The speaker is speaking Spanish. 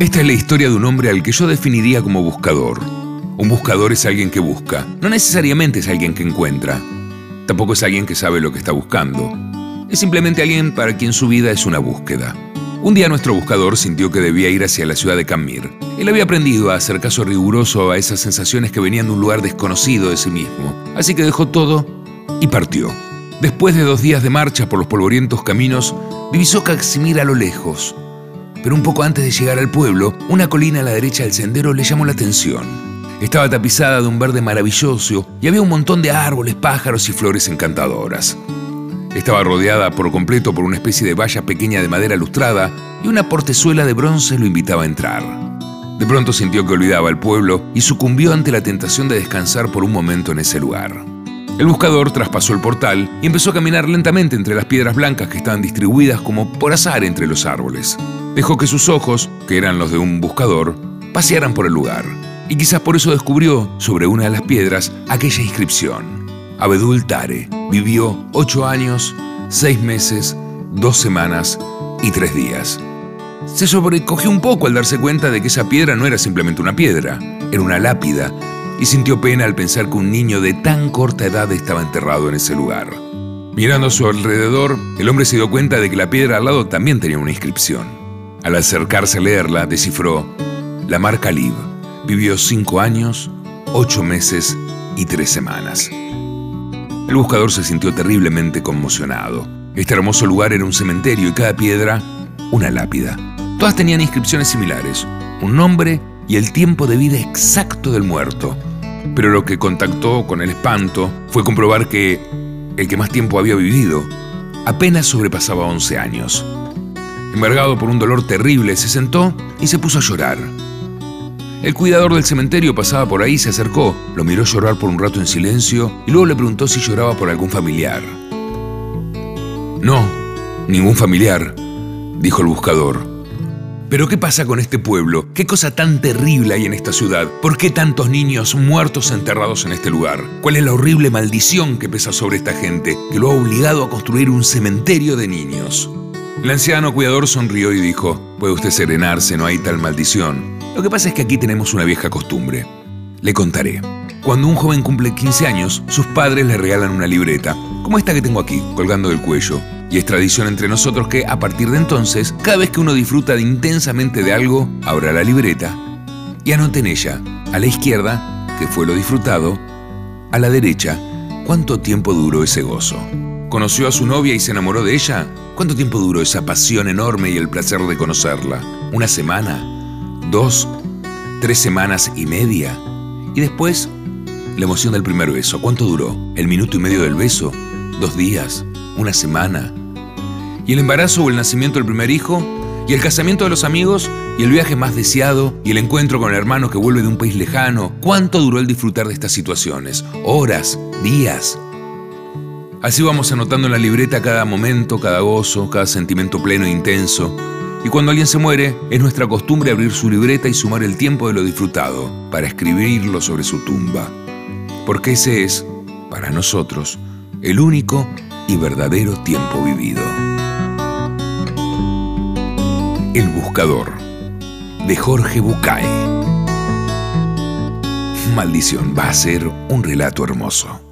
Esta es la historia de un hombre al que yo definiría como buscador. Un buscador es alguien que busca, no necesariamente es alguien que encuentra. Tampoco es alguien que sabe lo que está buscando. Es simplemente alguien para quien su vida es una búsqueda. Un día nuestro buscador sintió que debía ir hacia la ciudad de Camir. Él había aprendido a hacer caso riguroso a esas sensaciones que venían de un lugar desconocido de sí mismo. Así que dejó todo y partió. Después de dos días de marcha por los polvorientos caminos, divisó Caximir a lo lejos. Pero un poco antes de llegar al pueblo, una colina a la derecha del sendero le llamó la atención. Estaba tapizada de un verde maravilloso y había un montón de árboles, pájaros y flores encantadoras. Estaba rodeada por completo por una especie de valla pequeña de madera lustrada y una portezuela de bronce lo invitaba a entrar. De pronto sintió que olvidaba el pueblo y sucumbió ante la tentación de descansar por un momento en ese lugar. El buscador traspasó el portal y empezó a caminar lentamente entre las piedras blancas que estaban distribuidas como por azar entre los árboles. Dejó que sus ojos, que eran los de un buscador, pasearan por el lugar. Y quizás por eso descubrió, sobre una de las piedras, aquella inscripción. Abedul Tare vivió ocho años, seis meses, dos semanas y tres días. Se sobrecogió un poco al darse cuenta de que esa piedra no era simplemente una piedra, era una lápida y sintió pena al pensar que un niño de tan corta edad estaba enterrado en ese lugar. Mirando a su alrededor, el hombre se dio cuenta de que la piedra al lado también tenía una inscripción. Al acercarse a leerla, descifró, la marca Lib vivió cinco años, ocho meses y tres semanas. El buscador se sintió terriblemente conmocionado. Este hermoso lugar era un cementerio y cada piedra una lápida. Todas tenían inscripciones similares, un nombre y el tiempo de vida exacto del muerto. Pero lo que contactó con el espanto fue comprobar que el que más tiempo había vivido apenas sobrepasaba 11 años. Embargado por un dolor terrible, se sentó y se puso a llorar. El cuidador del cementerio pasaba por ahí, se acercó, lo miró llorar por un rato en silencio y luego le preguntó si lloraba por algún familiar. No, ningún familiar, dijo el buscador. Pero ¿qué pasa con este pueblo? ¿Qué cosa tan terrible hay en esta ciudad? ¿Por qué tantos niños muertos enterrados en este lugar? ¿Cuál es la horrible maldición que pesa sobre esta gente que lo ha obligado a construir un cementerio de niños? El anciano cuidador sonrió y dijo, puede usted serenarse, no hay tal maldición. Lo que pasa es que aquí tenemos una vieja costumbre. Le contaré. Cuando un joven cumple 15 años, sus padres le regalan una libreta, como esta que tengo aquí, colgando del cuello. Y es tradición entre nosotros que, a partir de entonces, cada vez que uno disfruta de intensamente de algo, abra la libreta y anote en ella, a la izquierda, que fue lo disfrutado, a la derecha, cuánto tiempo duró ese gozo. ¿Conoció a su novia y se enamoró de ella? ¿Cuánto tiempo duró esa pasión enorme y el placer de conocerla? ¿Una semana? ¿Dos? ¿Tres semanas y media? Y después, la emoción del primer beso. ¿Cuánto duró? ¿El minuto y medio del beso? ¿Dos días? ¿Una semana? y el embarazo o el nacimiento del primer hijo, y el casamiento de los amigos, y el viaje más deseado, y el encuentro con el hermano que vuelve de un país lejano. ¿Cuánto duró el disfrutar de estas situaciones? ¿Horas? ¿Días? Así vamos anotando en la libreta cada momento, cada gozo, cada sentimiento pleno e intenso. Y cuando alguien se muere, es nuestra costumbre abrir su libreta y sumar el tiempo de lo disfrutado, para escribirlo sobre su tumba. Porque ese es, para nosotros, el único y verdadero tiempo vivido. El Buscador, de Jorge Bucay. Maldición, va a ser un relato hermoso.